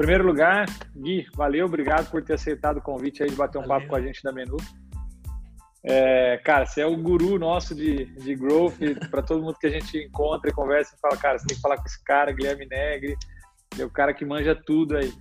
primeiro lugar, Gui, valeu, obrigado por ter aceitado o convite aí de bater um valeu. papo com a gente da Menu. É, cara, você é o guru nosso de, de growth, para todo mundo que a gente encontra e conversa e fala, cara, você tem que falar com esse cara, Guilherme Negri, é o cara que manja tudo aí.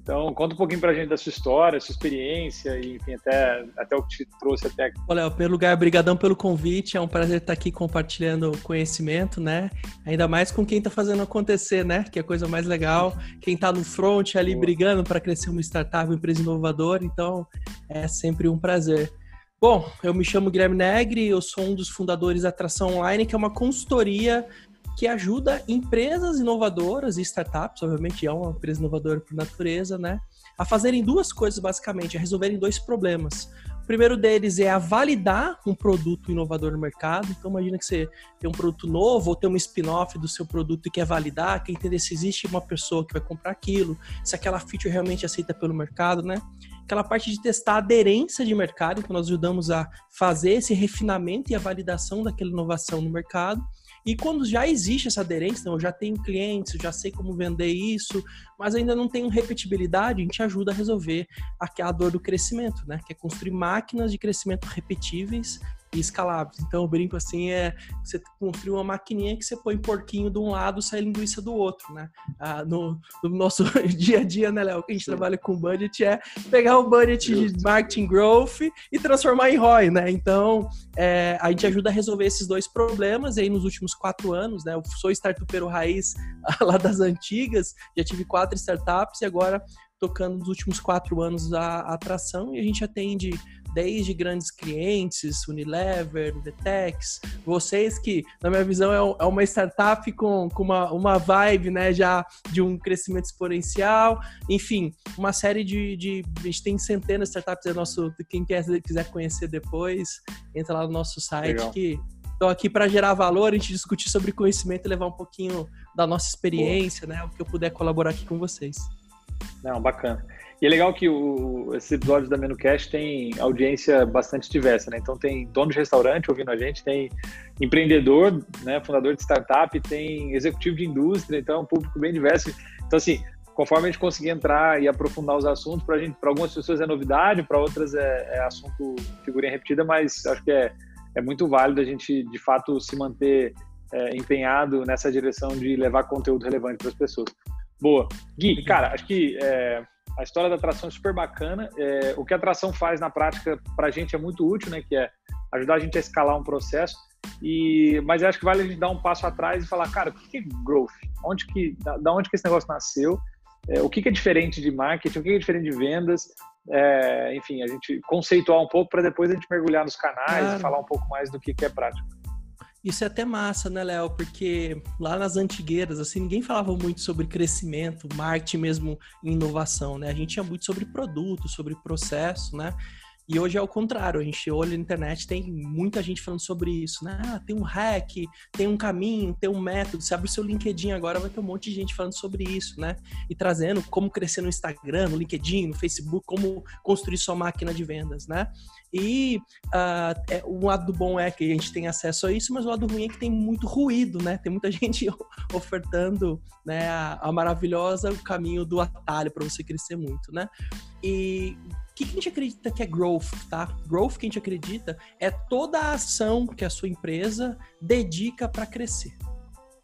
Então, conta um pouquinho pra gente da sua história, sua experiência e, enfim, até, até o que te trouxe até aqui. Olha, em primeiro lugar, obrigadão pelo convite. É um prazer estar aqui compartilhando conhecimento, né? Ainda mais com quem está fazendo acontecer, né? Que é a coisa mais legal. Quem está no front ali Boa. brigando para crescer uma startup, uma empresa inovadora. Então, é sempre um prazer. Bom, eu me chamo Guilherme Negri, eu sou um dos fundadores da Atração Online, que é uma consultoria que ajuda empresas inovadoras e startups, obviamente é uma empresa inovadora por natureza, né, a fazerem duas coisas basicamente, a resolverem dois problemas. O primeiro deles é a validar um produto inovador no mercado. Então imagina que você tem um produto novo ou tem um spin-off do seu produto e quer validar, quer entender se existe uma pessoa que vai comprar aquilo, se aquela feature realmente é aceita pelo mercado, né? Aquela parte de testar a aderência de mercado, então nós ajudamos a fazer esse refinamento e a validação daquela inovação no mercado. E quando já existe essa aderência, então eu já tenho clientes, eu já sei como vender isso, mas ainda não tenho repetibilidade, a gente ajuda a resolver a dor do crescimento, né? Que é construir máquinas de crescimento repetíveis e escaláveis. Então, eu brinco assim, é você construir uma maquininha que você põe porquinho de um lado, sai linguiça do outro, né? Ah, no, no, nosso dia a dia, né, Léo, que a gente Sim. trabalha com budget é pegar o budget Justo. de marketing growth e transformar em ROI, né? Então, é, a gente ajuda a resolver esses dois problemas e aí nos últimos quatro anos, né? Eu sou startupeiro raiz lá das antigas, já tive quatro startups e agora tocando nos últimos quatro anos a, a atração e a gente atende desde grandes clientes, Unilever, Detex, vocês que, na minha visão, é, é uma startup com, com uma, uma vibe, né, já de um crescimento exponencial, enfim, uma série de, de a gente tem centenas de startups, é nosso, quem quer, quiser conhecer depois, entra lá no nosso site Legal. que Estou aqui para gerar valor, a gente discutir sobre conhecimento e levar um pouquinho da nossa experiência, Boa. né? O que eu puder colaborar aqui com vocês. Não, bacana. E é legal que o, esses episódios da MenuCast tem audiência bastante diversa, né? Então tem dono de restaurante ouvindo a gente, tem empreendedor, né, fundador de startup, tem executivo de indústria, então é um público bem diverso. Então assim, conforme a gente conseguir entrar e aprofundar os assuntos, para gente, para algumas pessoas é novidade, para outras é, é, assunto figurinha repetida, mas acho que é, é muito válido a gente de fato se manter é, empenhado nessa direção de levar conteúdo relevante para as pessoas. Boa. Gui, cara, acho que é, a história da atração é super bacana. É, o que a atração faz na prática para a gente é muito útil, né? Que é ajudar a gente a escalar um processo. E, mas acho que vale a gente dar um passo atrás e falar, cara, o que é growth? Onde que, da, da onde que esse negócio nasceu? É, o que, que, é diferente de marketing? O que, que é diferente de vendas? É, enfim, a gente conceituar um pouco para depois a gente mergulhar nos canais claro. e falar um pouco mais do que, que é prático. Isso é até massa, né, Léo? Porque lá nas antigueiras, assim, ninguém falava muito sobre crescimento, marketing mesmo, inovação, né? A gente tinha muito sobre produto, sobre processo, né? E hoje é o contrário, a gente olha na internet, tem muita gente falando sobre isso, né? Ah, tem um hack, tem um caminho, tem um método. Você abre o seu LinkedIn agora, vai ter um monte de gente falando sobre isso, né? E trazendo como crescer no Instagram, no LinkedIn, no Facebook, como construir sua máquina de vendas, né? E uh, é, o lado bom é que a gente tem acesso a isso, mas o lado ruim é que tem muito ruído, né? Tem muita gente ofertando né, a, a maravilhosa o caminho do atalho para você crescer muito, né? E que, que a gente acredita que é growth, tá? Growth que a gente acredita é toda a ação que a sua empresa dedica para crescer.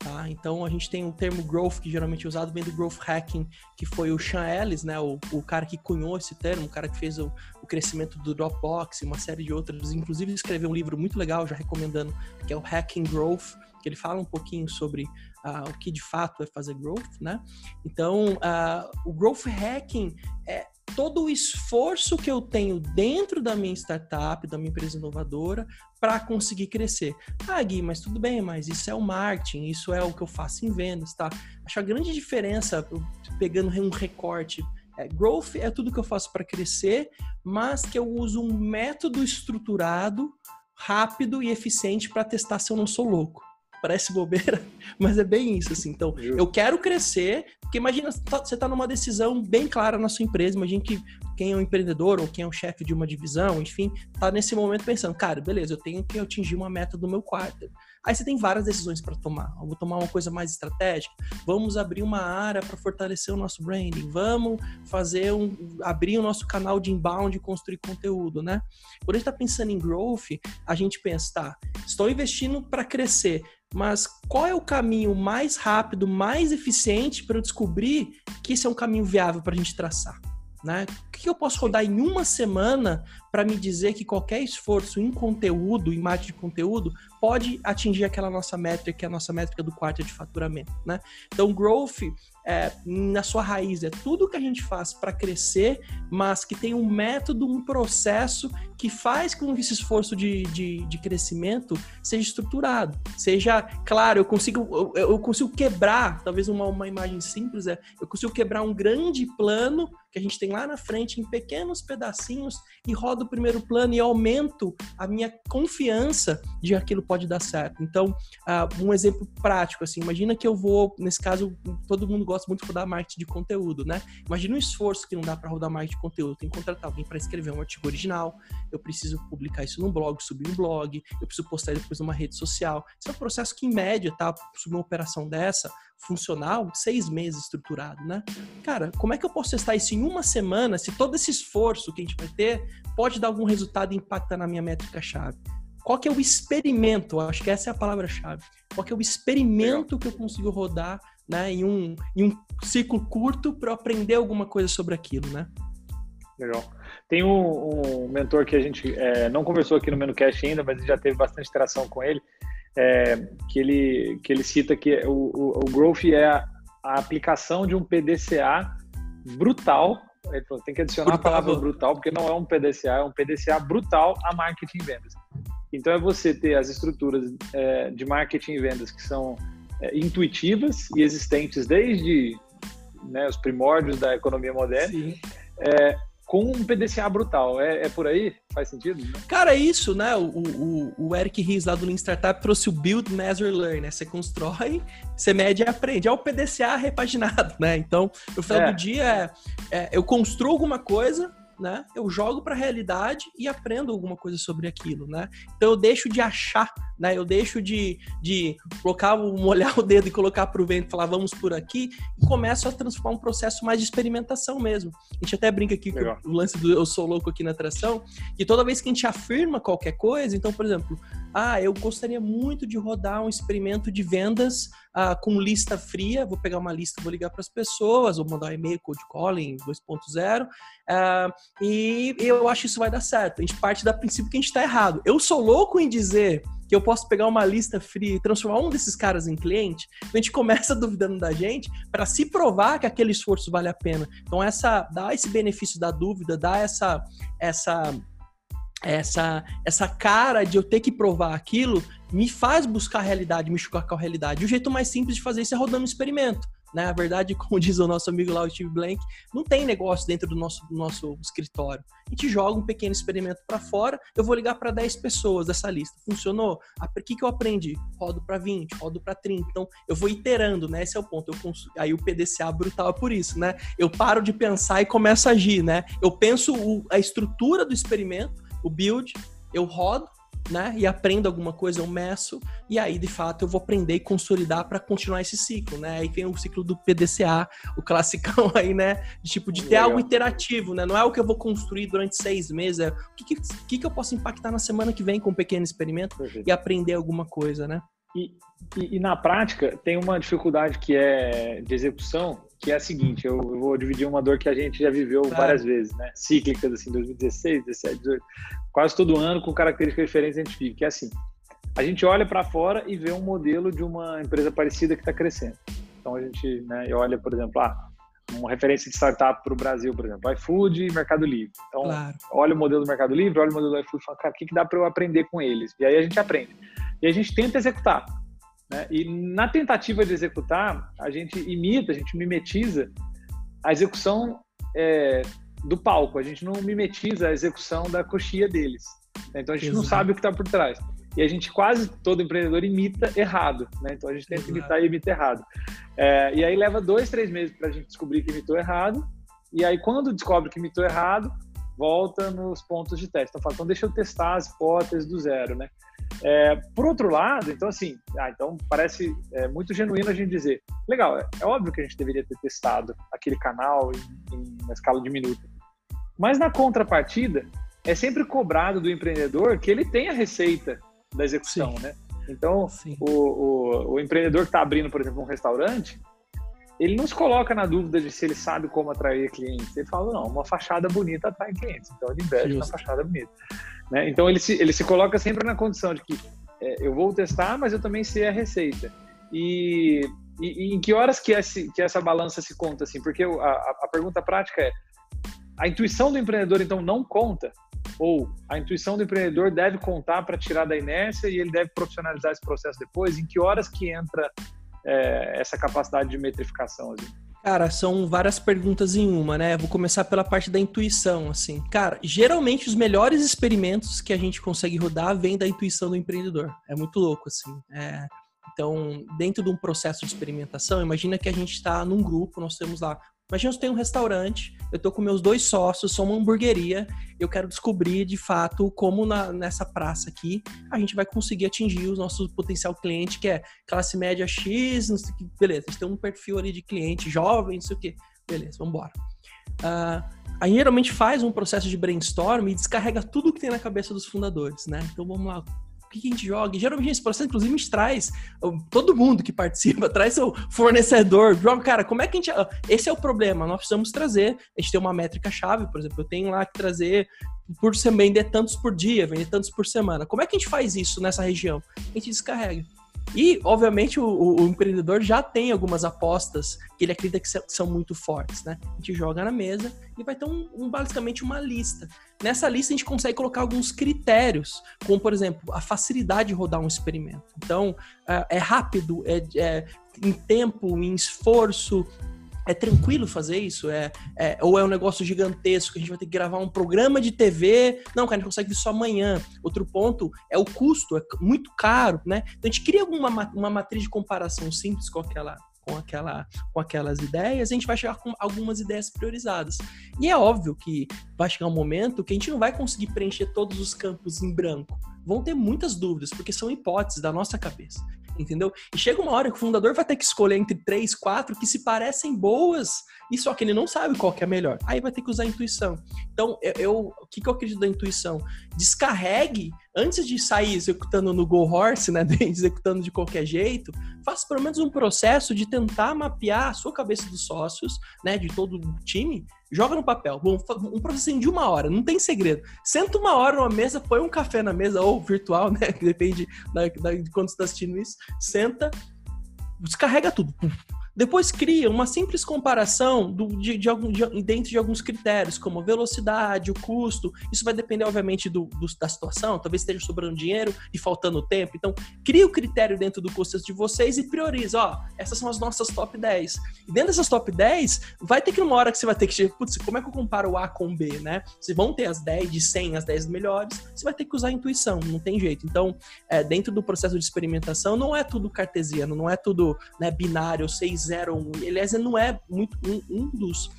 Tá? Então a gente tem um termo growth que geralmente é usado vem do growth hacking, que foi o Sean Ellis, né, o, o cara que cunhou esse termo, o cara que fez o, o crescimento do Dropbox e uma série de outros, inclusive escreveu um livro muito legal, já recomendando, que é o Hacking Growth, que ele fala um pouquinho sobre uh, o que de fato é fazer growth, né? Então, uh, o growth hacking é todo o esforço que eu tenho dentro da minha startup, da minha empresa inovadora, para conseguir crescer. Ah, Gui, mas tudo bem, mas isso é o marketing, isso é o que eu faço em vendas, tá? Acho a grande diferença, pegando um recorte, é, growth é tudo que eu faço para crescer, mas que eu uso um método estruturado, rápido e eficiente para testar se eu não sou louco parece bobeira, mas é bem isso, assim. Então, eu quero crescer, porque imagina, tá, você está numa decisão bem clara na sua empresa, imagina que quem é um empreendedor ou quem é o chefe de uma divisão, enfim, tá nesse momento pensando, cara, beleza, eu tenho que atingir uma meta do meu quarto. Aí você tem várias decisões para tomar. Eu vou tomar uma coisa mais estratégica. Vamos abrir uma área para fortalecer o nosso branding. Vamos fazer um abrir o nosso canal de inbound e construir conteúdo, né? Quando a gente está pensando em growth, a gente pensa, tá, estou investindo para crescer, mas qual é o caminho mais rápido, mais eficiente para eu descobrir que esse é um caminho viável para a gente traçar? Né? O que eu posso rodar em uma semana para me dizer que qualquer esforço em conteúdo, em marketing de conteúdo, pode atingir aquela nossa métrica, que é a nossa métrica do quarto de faturamento, né? Então, growth, é, na sua raiz, é tudo que a gente faz para crescer, mas que tem um método, um processo que faz com que esse esforço de, de, de crescimento seja estruturado. Seja, claro, eu consigo, eu, eu consigo quebrar, talvez uma, uma imagem simples é, eu consigo quebrar um grande plano que a gente tem lá na frente em pequenos pedacinhos e rodo o primeiro plano e aumento a minha confiança de que aquilo pode dar certo. Então, uh, um exemplo prático, assim, imagina que eu vou, nesse caso, todo mundo gosta muito de rodar marketing de conteúdo, né? Imagina um esforço que não dá para rodar marketing de conteúdo. Tem que contratar alguém para escrever um artigo original, eu preciso publicar isso no blog, subir no blog, eu preciso postar depois numa rede social. Isso é um processo que, em média, tá? Subir uma operação dessa, funcional, seis meses estruturado, né? Cara, como é que eu posso testar isso em uma semana se todo esse esforço que a gente vai ter pode dar algum resultado e impactar na minha métrica-chave? Qual que é o experimento? Acho que essa é a palavra-chave. Qual que é o experimento que eu consigo rodar né, em, um, em um ciclo curto para aprender alguma coisa sobre aquilo, né? Legal. Tem um, um mentor que a gente é, não conversou aqui no MenuCast ainda, mas já teve bastante interação com ele, é, que, ele que ele cita que o, o, o Growth é a, a, aplicação de um PDCA brutal. Ele falou, tem que adicionar brutal. a palavra brutal, porque não é um PDCA, é um PDCA brutal a marketing e vendas. Então, é você ter as estruturas é, de marketing e vendas que são é, intuitivas e existentes desde né, os primórdios da economia moderna, é, com um PDCA brutal. É, é, por aí? Faz sentido? Cara, é isso, né? O, o, o Eric Ries lá do Lean Startup trouxe o Build, Measure, Learn, né? Você constrói, você mede e aprende. É o PDCA repaginado, né? Então, no final é. do dia, é, é, eu construo alguma coisa, né? Eu jogo para a realidade e aprendo alguma coisa sobre aquilo, né? Então eu deixo de achar, né? Eu deixo de, de colocar, molhar o dedo e colocar para o vento, falar vamos por aqui e começo a transformar um processo mais de experimentação mesmo. A gente até brinca aqui Legal. com o lance do eu sou louco aqui na atração, que toda vez que a gente afirma qualquer coisa, então, por exemplo, ah, eu gostaria muito de rodar um experimento de vendas ah, com lista fria. Vou pegar uma lista, vou ligar para as pessoas, vou mandar um e-mail, cold calling 2.0. Ah, e eu acho que isso vai dar certo. A gente parte da princípio que a gente está errado. Eu sou louco em dizer que eu posso pegar uma lista fria e transformar um desses caras em cliente, então a gente começa duvidando da gente para se provar que aquele esforço vale a pena. Então essa dá esse benefício da dúvida, dá essa essa essa, essa cara de eu ter que provar aquilo me faz buscar a realidade, me chocar com a realidade. E o jeito mais simples de fazer isso é rodando um experimento. Né? A verdade, como diz o nosso amigo lá, o Steve Blank, não tem negócio dentro do nosso, do nosso escritório. A gente joga um pequeno experimento para fora, eu vou ligar para 10 pessoas dessa lista. Funcionou? O que, que eu aprendi? Rodo para 20, rodo para 30. Então, eu vou iterando, né? Esse é o ponto. Eu cons... Aí o PDCA brutal é por isso, né? Eu paro de pensar e começo a agir, né? Eu penso o, a estrutura do experimento, o build, eu rodo, né, e aprendo alguma coisa, eu meço, e aí de fato eu vou aprender e consolidar para continuar esse ciclo, né? Aí vem o ciclo do PDCA, o classicão aí, né? De tipo de ter Legal. algo interativo, né? Não é o que eu vou construir durante seis meses, é o que, que, que eu posso impactar na semana que vem com um pequeno experimento Perfeito. e aprender alguma coisa, né? E, e, e, na prática tem uma dificuldade que é de execução, que é a seguinte, eu, eu vou dividir uma dor que a gente já viveu claro. várias vezes, né? Cíclicas, assim, 2016, 17, 18, quase todo ano com características diferentes a gente vive, que é assim, a gente olha para fora e vê um modelo de uma empresa parecida que está crescendo. Então a gente né, olha, por exemplo, ah, uma referência de startup para o Brasil, por exemplo, iFood e Mercado Livre. Então, claro. olha o modelo do Mercado Livre, olha o modelo do iFood e fala, cara, o que, que dá para eu aprender com eles? E aí a gente aprende. E a gente tenta executar. Né? E na tentativa de executar, a gente imita, a gente mimetiza a execução é, do palco, a gente não mimetiza a execução da coxia deles. Né? Então a gente Exato. não sabe o que está por trás. E a gente quase todo empreendedor imita errado, né? Então a gente tenta Exato. imitar e imita errado. É, e aí leva dois, três meses para a gente descobrir que imitou errado. E aí quando descobre que imitou errado, volta nos pontos de teste. Então fala, então deixa eu testar as hipóteses do zero, né? É, por outro lado, então assim, ah, então parece é, muito genuíno a gente dizer, legal, é, é, óbvio que a gente deveria ter testado aquele canal em, em, na escala de minuto, mas na contrapartida é sempre cobrado do empreendedor que ele tenha a receita da execução, Sim. né? Então, o, o, o, empreendedor que está abrindo, por exemplo, um restaurante, ele não se coloca na dúvida de se ele sabe como atrair clientes. Ele fala, não, uma fachada bonita atrai clientes. Então, ele investe Justo. na fachada bonita. Né? Então, ele se, ele se coloca sempre na condição de que é, eu vou testar, mas eu também sei a receita. E, e, e em que horas que, esse, que essa balança se conta? assim? Porque a, a pergunta prática é, a intuição do empreendedor, então, não conta? Ou a intuição do empreendedor deve contar para tirar da inércia e ele deve profissionalizar esse processo depois? Em que horas que entra é, essa capacidade de metrificação? Assim? Cara, são várias perguntas em uma, né? Vou começar pela parte da intuição, assim. Cara, geralmente os melhores experimentos que a gente consegue rodar vêm da intuição do empreendedor. É muito louco, assim. É... Então, dentro de um processo de experimentação, imagina que a gente está num grupo, nós temos lá Imagina eu tenho um restaurante, eu tô com meus dois sócios, sou uma hamburgueria, eu quero descobrir de fato como na, nessa praça aqui a gente vai conseguir atingir o nosso potencial cliente, que é classe média X, não sei o que, beleza, a gente tem um perfil ali de cliente jovem, não sei o que, beleza, vamos embora. Uh, a gente geralmente faz um processo de brainstorm e descarrega tudo que tem na cabeça dos fundadores, né? Então vamos lá, que a gente joga? E geralmente esse processo, inclusive, a gente traz todo mundo que participa, traz seu fornecedor, joga, cara, como é que a gente. Esse é o problema, nós precisamos trazer. A gente tem uma métrica-chave, por exemplo, eu tenho lá que trazer por semana, vender tantos por dia, vender tantos por semana. Como é que a gente faz isso nessa região? A gente descarrega. E, obviamente, o, o, o, empreendedor já tem algumas apostas que ele acredita que são muito fortes, né? A gente joga na mesa e vai ter um, um, basicamente uma lista. Nessa lista a gente consegue colocar alguns critérios, como, por exemplo, a facilidade de rodar um experimento. Então, é, é rápido, é, é em tempo, em esforço, é tranquilo fazer isso? É, é, ou é um negócio gigantesco, a gente vai ter que gravar um programa de TV? Não, cara, a gente consegue isso amanhã. Outro ponto é o custo, é muito caro, né? Então a gente cria alguma, uma matriz de comparação simples com aquela, com, aquela, com aquelas ideias, a gente vai chegar com algumas ideias priorizadas. E é óbvio que vai chegar um momento que a gente não vai conseguir preencher todos os campos em branco. Vão ter muitas dúvidas, porque são hipóteses da nossa cabeça entendeu? E chega uma hora que o fundador vai ter que escolher entre três, quatro que se parecem boas, e só que ele não sabe qual que é melhor. Aí vai ter que usar a intuição. Então, eu, eu o que, que eu acredito da intuição? Descarregue antes de sair executando no Go Horse, né, executando de qualquer jeito, faça pelo menos um processo de tentar mapear a sua cabeça dos sócios, né, de todo o time, joga no papel. Bom, um processinho de uma hora, não tem segredo. Senta uma hora numa mesa, põe um café na mesa, ou virtual, né, depende da, da, de quando você está assistindo isso, senta, descarrega tudo. Depois cria uma simples comparação do, de, de, algum, de, dentro de alguns critérios, como velocidade, o custo. Isso vai depender, obviamente, do, do, da situação. Talvez esteja sobrando dinheiro e faltando tempo. Então, cria o critério dentro do custo de vocês e prioriza. Ó, essas são as nossas top 10. E dentro dessas top 10, vai ter que uma hora que você vai ter que... Putz, como é que eu comparo o A com B, né? Vocês vão ter as 10 de 100, as 10 melhores. Você vai ter que usar a intuição, não tem jeito. Então, é, dentro do processo de experimentação, não é tudo cartesiano, não é tudo né, binário, 6 0 Aliás, não é muito um, um, dos,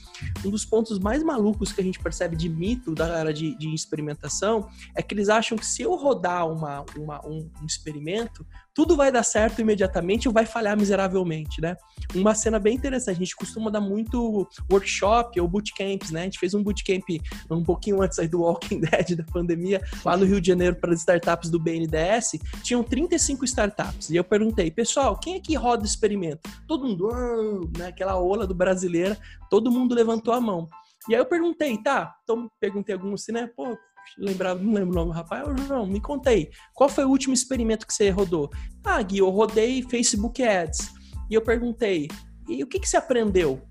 um dos pontos mais malucos que a gente percebe de mito da área de, de experimentação é que eles acham que se eu rodar uma, uma um, um experimento, tudo vai dar certo imediatamente ou vai falhar miseravelmente, né? Uma cena bem interessante, a gente costuma dar muito workshop ou bootcamps, né? A gente fez um bootcamp um pouquinho antes aí do Walking Dead da pandemia, lá no Rio de Janeiro para as startups do BNDES, tinham 35 startups. E eu perguntei, pessoal, quem é que roda experimento? Todo mundo, né? Aquela ola do brasileira, todo mundo levantou a mão. E aí eu perguntei, tá? Então perguntei alguns assim, né? Pô, lembrava, não lembro o nome do rapaz. Eu, João, me contei. Qual foi o último experimento que você rodou? Ah, Gui, eu rodei Facebook Ads. E eu perguntei, e o que, que você aprendeu?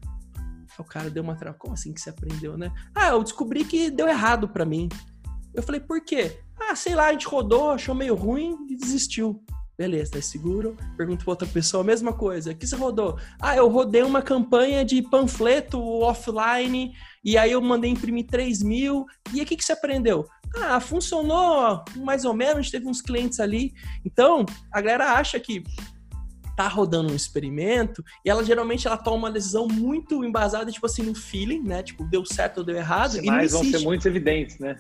O cara deu uma trava. Como assim que você aprendeu, né? Ah, eu descobri que deu errado para mim. Eu falei, por quê? Ah, sei lá, a gente rodou, achou meio ruim e desistiu. Beleza, tá seguro. Pergunto pra outra pessoa a mesma coisa. O que você rodou? Ah, eu rodei uma campanha de panfleto offline e aí eu mandei imprimir 3 mil. E aí o que, que você aprendeu? Ah, funcionou mais ou menos, a gente teve uns clientes ali. Então, a galera acha que tá rodando um experimento e ela geralmente ela toma uma decisão muito embasada, tipo assim, no feeling, né? Tipo, deu certo ou deu errado. Os e vão ser muito evidentes, né?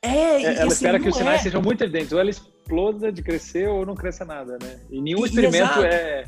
É, ela assim, espera que os sinais é. sejam muito evidentes. Ou ela exploda de crescer ou não cresça nada, né? E nenhum experimento é,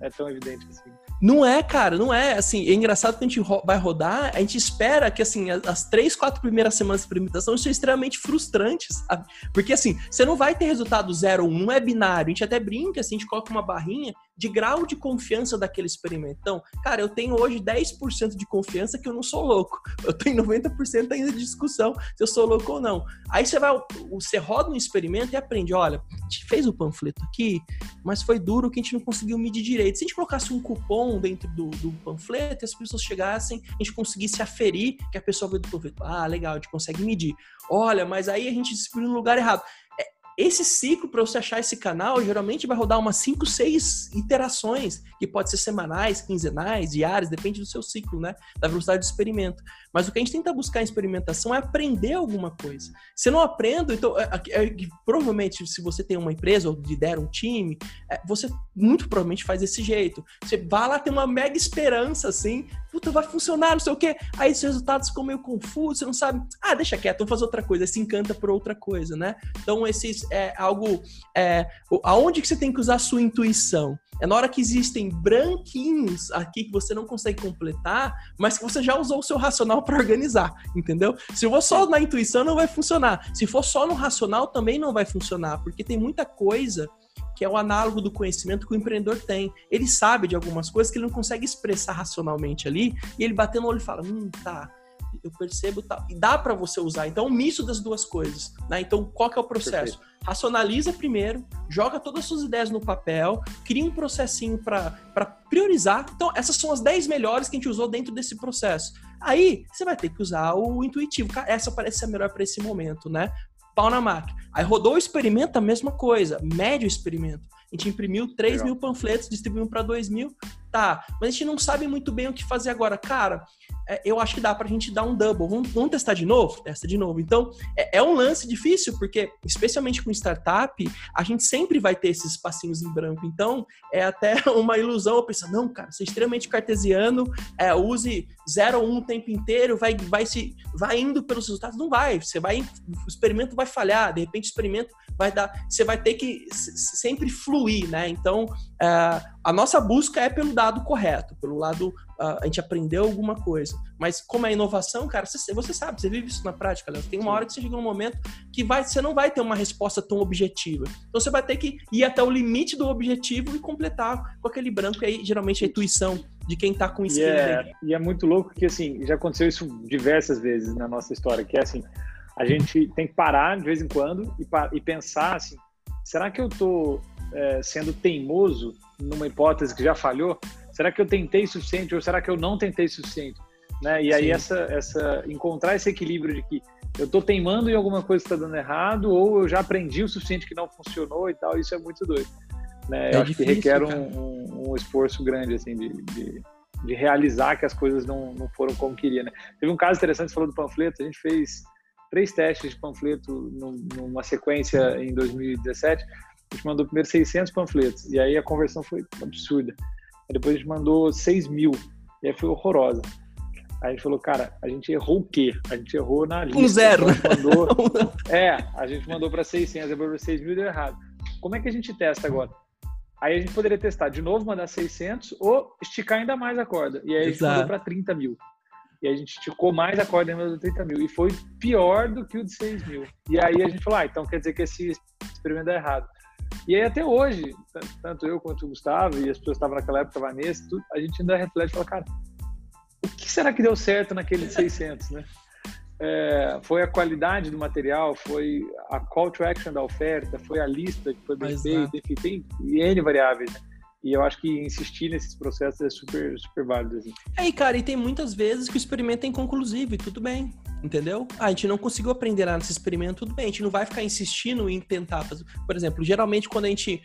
é tão evidente assim. Não é, cara, não é. Assim, é engraçado que a gente vai rodar, a gente espera que, assim, as três, quatro primeiras semanas de experimentação sejam extremamente frustrantes, sabe? Porque, assim, você não vai ter resultado zero ou um, não é binário. A gente até brinca, assim, a gente coloca uma barrinha de grau de confiança daquele experimento. Então, cara, eu tenho hoje 10% de confiança que eu não sou louco. Eu tenho 90% ainda de discussão se eu sou louco ou não. Aí você vai, você roda um experimento e aprende, olha, a gente fez o panfleto aqui, mas foi duro que a gente não conseguiu medir direito. Se a gente colocasse um cupom dentro do, do panfleto e as pessoas chegassem, a gente conseguisse aferir que a pessoa veio do panfleto. Ah, legal, a gente consegue medir. Olha, mas aí a gente descobriu no lugar errado. Esse ciclo, para você achar esse canal, geralmente vai rodar umas 5, 6 iterações, que pode ser semanais, quinzenais, diárias, depende do seu ciclo, né? Da velocidade do experimento. Mas o que a gente tenta buscar em experimentação é aprender alguma coisa. Se não aprendo, então, é, é, provavelmente, se você tem uma empresa ou lidera um time, é, você muito provavelmente faz desse jeito. Você vai lá, tem uma mega esperança, assim, puta, vai funcionar, não sei o quê. Aí os resultados ficam meio confusos, você não sabe, ah, deixa quieto, vamos fazer outra coisa. Aí se encanta por outra coisa, né? Então, esses é algo. É, aonde que você tem que usar a sua intuição? É na hora que existem branquinhos aqui que você não consegue completar, mas que você já usou o seu racional para organizar, entendeu? Se for só na intuição, não vai funcionar. Se for só no racional, também não vai funcionar, porque tem muita coisa que é o análogo do conhecimento que o empreendedor tem. Ele sabe de algumas coisas que ele não consegue expressar racionalmente ali, e ele batendo no olho e fala: hum, tá eu percebo tal. E dá para você usar. Então, é um misto das duas coisas. Né? Então, qual que é o processo? Perfeito. Racionaliza primeiro, joga todas as suas ideias no papel, cria um processinho para priorizar. Então, essas são as 10 melhores que a gente usou dentro desse processo. Aí, você vai ter que usar o intuitivo. Essa parece ser a melhor para esse momento, né? Pau na máquina. Aí rodou o experimento, a mesma coisa. Médio experimento. A gente imprimiu 3 Legal. mil panfletos, distribuiu para 2 mil. Tá, mas a gente não sabe muito bem o que fazer agora. Cara, eu acho que dá pra gente dar um double. Vamos, vamos testar de novo? Testa de novo. Então, é, é, um lance difícil, porque, especialmente com startup, a gente sempre vai ter esses espacinhos em branco. Então, é até uma ilusão eu pensar, não, cara, você é extremamente cartesiano, é, use 0 ou 1 um o tempo inteiro, vai, vai, se, vai indo pelos resultados. Não vai. Você vai, o experimento vai falhar, de repente o experimento vai dar. Você vai ter que sempre fluir, né? Então, é, a nossa busca é pelo dado correto, pelo lado a gente aprendeu alguma coisa. Mas como é inovação, cara, você, você sabe, você vive isso na prática, Léo. Tem uma hora que você chega num momento que vai, você não vai ter uma resposta tão objetiva. Então você vai ter que ir até o limite do objetivo e completar com aquele branco aí, geralmente a intuição de quem tá com. E é, e é muito louco que assim, já aconteceu isso diversas vezes na nossa história, que é assim, a gente tem que parar de vez em quando e, e pensar assim, será que eu tô é, sendo teimoso numa hipótese que já falhou? Será que eu tentei o suficiente ou será que eu não tentei o suficiente? Né? E aí essa, essa encontrar esse equilíbrio de que eu estou teimando em alguma coisa que está dando errado ou eu já aprendi o suficiente que não funcionou e tal, isso é muito doido. Né? É eu acho difícil, que requer um, um, um, esforço grande assim de, de, de, realizar que as coisas não, não foram como queria. Né? Teve um caso interessante, você falou do panfleto, a gente fez três testes de panfleto numa sequência em 2017, a gente mandou primeiro 600 panfletos e aí a conversão foi absurda. Depois a gente mandou 6 mil. E aí foi horrorosa. Aí a gente falou, cara, a gente errou o quê? A gente errou na lista. Um zero. Mandou, é, a gente mandou para 600, depois para 6 mil deu errado. Como é que a gente testa agora? Aí a gente poderia testar de novo, mandar 600 ou esticar ainda mais a corda. E aí a gente Exato. mandou para 30 mil. E a gente esticou mais a corda ainda do 30 mil. E foi pior do que o de 6 mil. E aí a gente falou, ah, então quer dizer que esse experimento é errado. E aí até hoje, tanto eu quanto o Gustavo e as pessoas que estavam naquela época, a Vanessa, tudo, a gente ainda reflete e fala, cara, o que será que deu certo naquele 600, né? É, foi a qualidade do material, foi a call to action da oferta, foi a lista que foi bem feita, enfim, tem N variáveis, né? E eu acho que insistir nesses processos é super, super válido. Assim. É, e cara, e tem muitas vezes que o experimento é inconclusivo e tudo bem, entendeu? Ah, a gente não conseguiu aprender nada nesse experimento, tudo bem, a gente não vai ficar insistindo em tentar. Por exemplo, geralmente quando a gente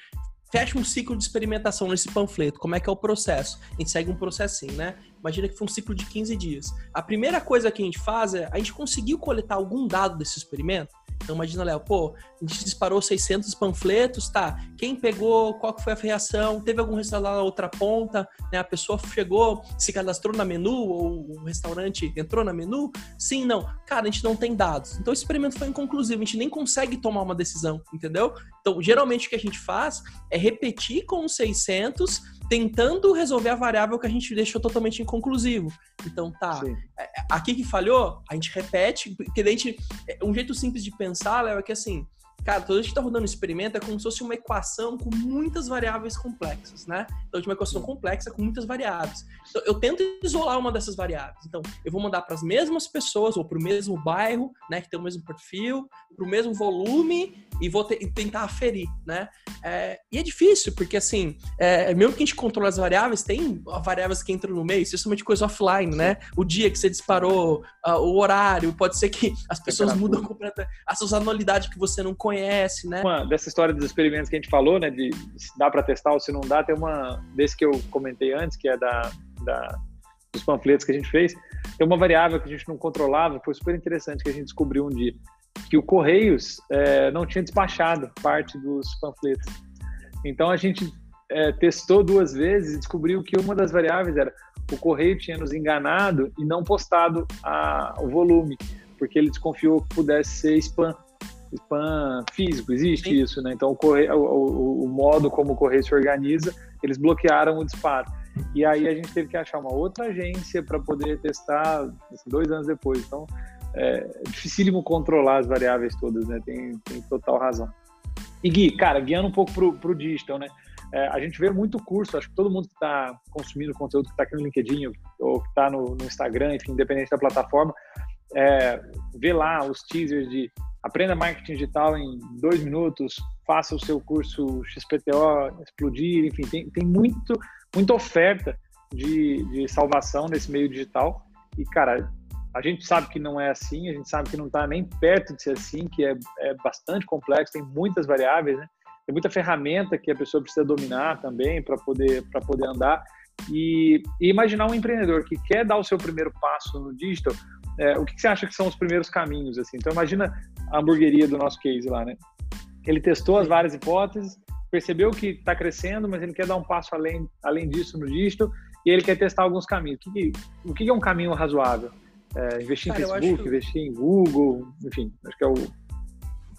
fecha um ciclo de experimentação nesse panfleto, como é que é o processo? A gente segue um processinho, né? Imagina que foi um ciclo de 15 dias. A primeira coisa que a gente faz é, a gente conseguiu coletar algum dado desse experimento? Então imagina, Léo, pô, a gente disparou 600 panfletos, tá? Quem pegou, qual que foi a reação? Teve algum restaurante na outra ponta? Né? A pessoa chegou, se cadastrou na menu ou o restaurante entrou na menu? Sim, não. Cara, a gente não tem dados. Então o experimento foi inconclusivo, a gente nem consegue tomar uma decisão, entendeu? Então, geralmente o que a gente faz é repetir com os 600 tentando resolver a variável que a gente deixou totalmente inconclusivo. Então, tá, Sim. É, é, aqui que falhou, a gente repete, porque a gente, é, um jeito simples de pensar, Léo, é que assim, Cara, toda a gente está rodando um experimento é como se fosse uma equação com muitas variáveis complexas, né? Então, uma equação complexa com muitas variáveis. Então, eu tento isolar uma dessas variáveis. Então, eu vou mandar para as mesmas pessoas ou para o mesmo bairro, né, que tem o mesmo perfil, para o mesmo volume e vou te tentar aferir, né? É, e é difícil, porque assim, é, mesmo que a gente controle as variáveis, tem variáveis que entram no meio, especialmente coisa offline, né? O dia que você disparou, uh, o horário, pode ser que as pessoas mudam completamente, as suas anualidades que você não conhece conhece, né? Uma dessa história dos experimentos que a gente falou, né, de se dá para testar ou se não dá, tem uma desse que eu comentei antes, que é da, da dos panfletos que a gente fez. Tem uma variável que a gente não controlava, foi super interessante que a gente descobriu um dia, que o Correios é, não tinha despachado parte dos panfletos. Então a gente é, testou duas vezes e descobriu que uma das variáveis era o correio tinha nos enganado e não postado a, o volume, porque ele desconfiou que pudesse ser spam spam físico, existe Sim. isso, né? Então, o, correio, o, o, modo como o correio se organiza, eles bloquearam o disparo. E aí a gente teve que achar uma outra agência para poder testar assim, dois anos depois. Então, é dificílimo controlar as variáveis todas, né? Tem, tem total razão. E Gui, cara, guiando um pouco pro, pro digital, né? É, a gente vê muito curso, acho que todo mundo que está consumindo conteúdo que está aqui no LinkedIn ou que está no, no, Instagram, enfim, independente da plataforma, é, vê lá os teasers de aprenda marketing digital em dois minutos, faça o seu curso XPTO explodir, enfim, tem, tem muito, muita oferta de, de salvação nesse meio digital. E, cara, a gente sabe que não é assim, a gente sabe que não está nem perto de ser assim, que é, é bastante complexo, tem muitas variáveis, né? Tem muita ferramenta que a pessoa precisa dominar também para poder, poder andar. E, e, imaginar um empreendedor que quer dar o seu primeiro passo no digital, é, o que, que, você acha que são os primeiros caminhos? Assim? Então, imagina a hamburgueria do nosso case lá, né? Ele testou as várias hipóteses, percebeu que está crescendo, mas ele quer dar um passo além, além disso no digital e ele quer testar alguns caminhos. O que, o que é um caminho razoável? É, investir Cara, em Facebook, que... investir em Google, enfim, acho que é o,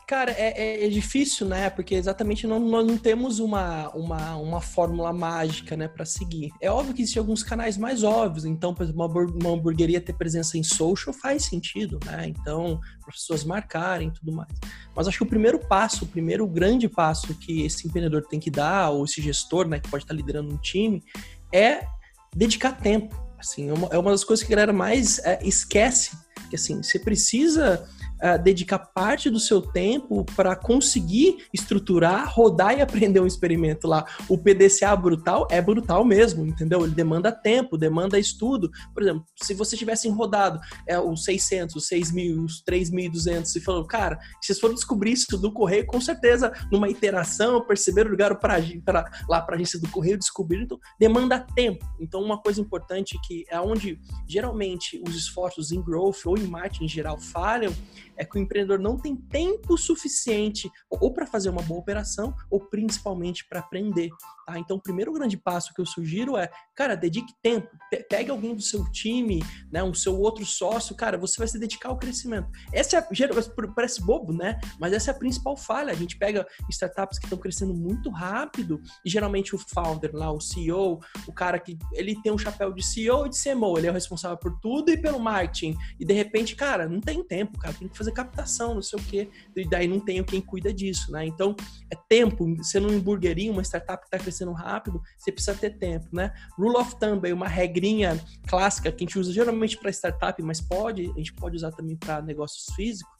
Cara, é, é, é, difícil, né? Porque exatamente não, nós não temos uma, uma, uma fórmula mágica, né, para seguir. É óbvio que existem alguns canais mais óbvios. Então, por exemplo, uma, hamburgueria ter presença em social faz sentido, né? Então, para as pessoas marcarem e tudo mais. Mas acho que o primeiro passo, o primeiro grande passo que esse empreendedor tem que dar, ou esse gestor, né, que pode estar liderando um time, é dedicar tempo. Assim, é uma, é uma das coisas que a galera mais é, esquece. Que assim, você precisa uh, dedicar parte do seu tempo para conseguir estruturar, rodar e aprender um experimento lá. O PDCA brutal é brutal mesmo, entendeu? Ele demanda tempo, demanda estudo. Por exemplo, se você tivesse rodado é, os 600, os 6 mil, os 3.200 e falou, cara, vocês foram descobrir isso do correio, com certeza, numa iteração, perceberam, ligaram para lá para a agência do correio, descobriram, então demanda tempo. Então, uma coisa importante que é onde geralmente os esforços em growth ou em marketing em geral falham é que o empreendedor não tem tempo suficiente ou para fazer uma boa operação ou principalmente para aprender. Tá? Então, o primeiro grande passo que eu sugiro é, cara, dedique tempo, pegue alguém do seu time, né, um seu outro sócio, cara, você vai se dedicar ao crescimento. Essa é parece bobo, né? Mas essa é a principal falha. A gente pega startups que estão crescendo muito rápido e geralmente o founder lá, o CEO, o cara que ele tem um chapéu de CEO e de CMO, ele é o responsável por tudo e pelo marketing. E de repente, cara, não tem tempo, cara, tem que fazer fazer captação, não sei o quê, e daí não tenho quem cuida disso, né? Então, é tempo, sendo um hamburguerinho, uma startup que está crescendo rápido, você precisa ter tempo, né? Rule of thumb, uma regrinha clássica que a gente usa geralmente para startup, mas pode, a gente pode usar também para negócios físicos,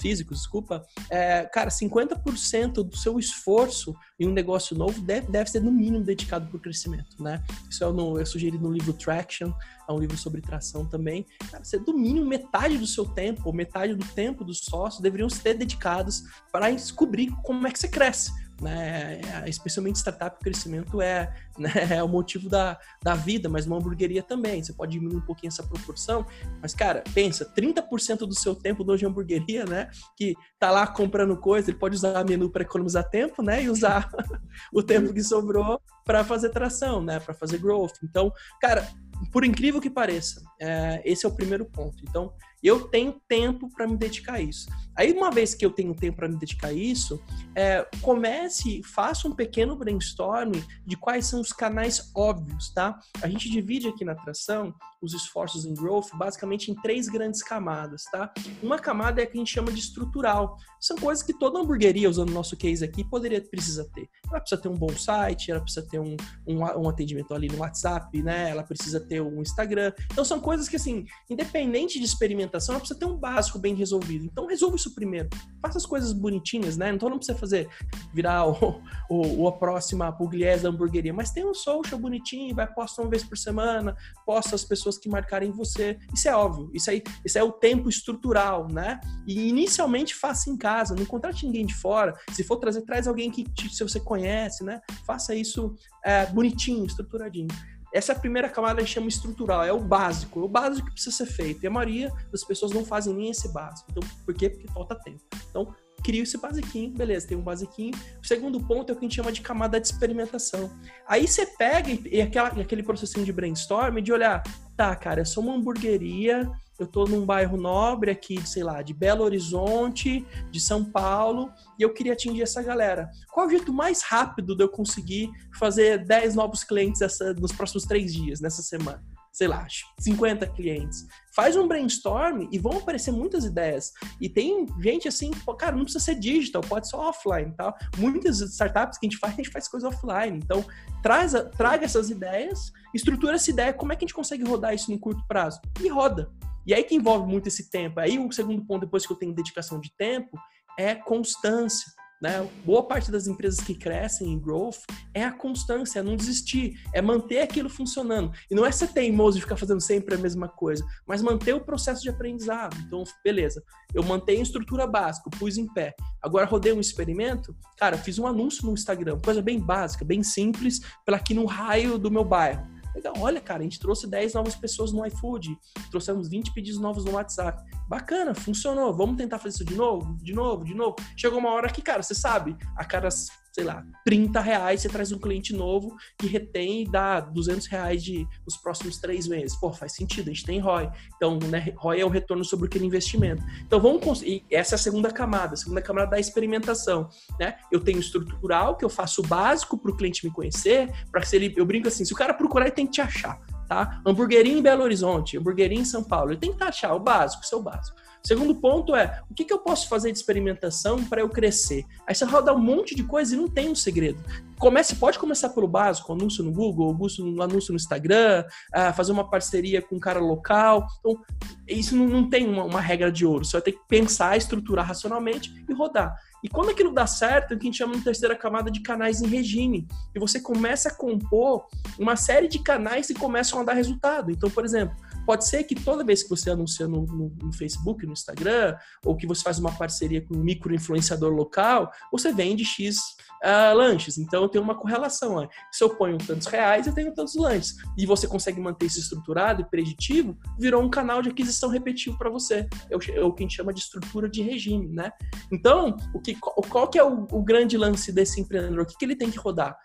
físicos, desculpa, é, cara, 50% do seu esforço um negócio novo deve, deve ser no mínimo dedicado para o crescimento, né? Isso é, no, eu sugeri no livro Traction, é um livro sobre tração também. Cara, você do mínimo metade do seu tempo, ou metade do tempo dos sócios deveriam ser dedicados para descobrir como é que você cresce né? É, especialmente startup, crescimento é, né, é o motivo da, da vida, mas uma hamburgueria também. Você pode diminuir um pouquinho essa proporção, mas, cara, pensa, 30% do seu tempo dono de hamburgueria, né? Que tá lá comprando coisa, ele pode usar menu para economizar tempo, né? E usar o tempo que sobrou para fazer tração, né? Para fazer growth. Então, cara, por incrível que pareça, é, esse é o primeiro ponto. Então, eu tenho tempo para me dedicar a isso. Aí, uma vez que eu tenho tempo para me dedicar a isso, é, comece, faça um pequeno brainstorm de quais são os canais óbvios, tá? A gente divide aqui na atração os esforços em growth basicamente em três grandes camadas, tá? Uma camada é a que a gente chama de estrutural. São coisas que toda hamburgueria, usando o nosso case aqui, poderia precisa ter. Ela precisa ter um bom site, ela precisa ter um, um, um atendimento ali no WhatsApp, né? Ela precisa ter um Instagram. Então, são coisas que, assim, independente de experimentação, ela precisa ter um básico bem resolvido. Então, resolva isso primeiro. Faça as coisas bonitinhas, né? Então, não precisa fazer, virar o, o, o a próxima pugliese da hamburgueria, mas tem um social bonitinho, vai postar uma vez por semana, posta as pessoas que marcarem você. Isso é óbvio. Isso aí, isso é o tempo estrutural, né? E inicialmente faça em casa, não contrate ninguém de fora. Se for trazer, traz alguém que se você conhece, né? Faça isso é, bonitinho, estruturadinho. Essa é a primeira camada que chama estrutural, é o básico, é o básico que precisa ser feito. E a maioria das pessoas não fazem nem esse básico. Então, por quê? Porque falta tempo. Então, cria esse basiquinho, beleza, tem um basiquinho. O segundo ponto é o que a gente chama de camada de experimentação. Aí você pega e, e, aquela, aquele processinho de brainstorm de olhar, tá, cara, eu sou uma hamburgueria, eu tô num bairro nobre aqui, sei lá, de Belo Horizonte, de São Paulo, e eu queria atingir essa galera. Qual é o jeito mais rápido de eu conseguir fazer 10 novos clientes essa, nos próximos três dias, nessa semana? sei lá, 50 clientes. Faz um brainstorm e vão aparecer muitas ideias. E tem gente assim, cara, não precisa ser digital, pode ser offline, tá? Muitas startups que a gente faz, a gente faz coisa offline. Então, traz, traga essas ideias, estrutura essa ideia, como é que a gente consegue rodar isso no curto prazo? E roda. E aí que envolve muito esse tempo. Aí o segundo ponto, depois que eu tenho dedicação de tempo, é constância. Né? Boa parte das empresas que crescem em growth é a constância, é não desistir, é manter aquilo funcionando. E não é ser teimoso e ficar fazendo sempre a mesma coisa, mas manter o processo de aprendizado. Então, beleza, eu mantenho a estrutura básica, pus em pé. Agora rodei um experimento, cara, fiz um anúncio no Instagram, coisa bem básica, bem simples, para aqui no raio do meu bairro. Legal, olha, cara, a gente trouxe 10 novas pessoas no iFood, trouxemos 20 pedidos novos no WhatsApp. Bacana, funcionou. Vamos tentar fazer isso de novo, de novo, de novo. Chegou uma hora que, cara, você sabe, a cada sei lá, 30 reais, você traz um cliente novo que retém e dá 200 reais de, nos próximos três meses. Pô, faz sentido, a gente tem ROI. Então, né, ROI é o retorno sobre aquele investimento. Então, vamos conseguir. Essa é a segunda camada. A segunda camada da experimentação. Né? Eu tenho estrutural, que eu faço o básico para o cliente me conhecer, para se ele. Eu brinco assim: se o cara procurar, ele tem que te achar. Tá? Hamburguerinho em Belo Horizonte, hamburguerinho em São Paulo. Ele tem que achar o básico, seu básico. Segundo ponto é, o que, que eu posso fazer de experimentação para eu crescer? Aí você roda um monte de coisa e não tem um segredo. Comece, pode começar pelo básico, anúncio no Google, anúncio, anúncio no Instagram, uh, fazer uma parceria com um cara local. Então, isso não, não tem uma, uma regra de ouro. Você vai ter que pensar, estruturar racionalmente e rodar. E quando aquilo dá certo, é o que a gente chama de terceira camada de canais em regime. E você começa a compor uma série de canais que começam a dar resultado. Então, por exemplo, Pode ser que toda vez que você anuncia no, no, no Facebook, no Instagram, ou que você faz uma parceria com um micro-influenciador local, você vende X uh, lanches. Então tem uma correlação. Ó. Se eu ponho tantos reais, eu tenho tantos lanches. E você consegue manter isso estruturado e preditivo, virou um canal de aquisição repetitivo para você. É o, é o, que a gente chama de estrutura de regime, né? Então, o que, qual que é o, o grande lance desse empreendedor? O que, que ele tem que rodar?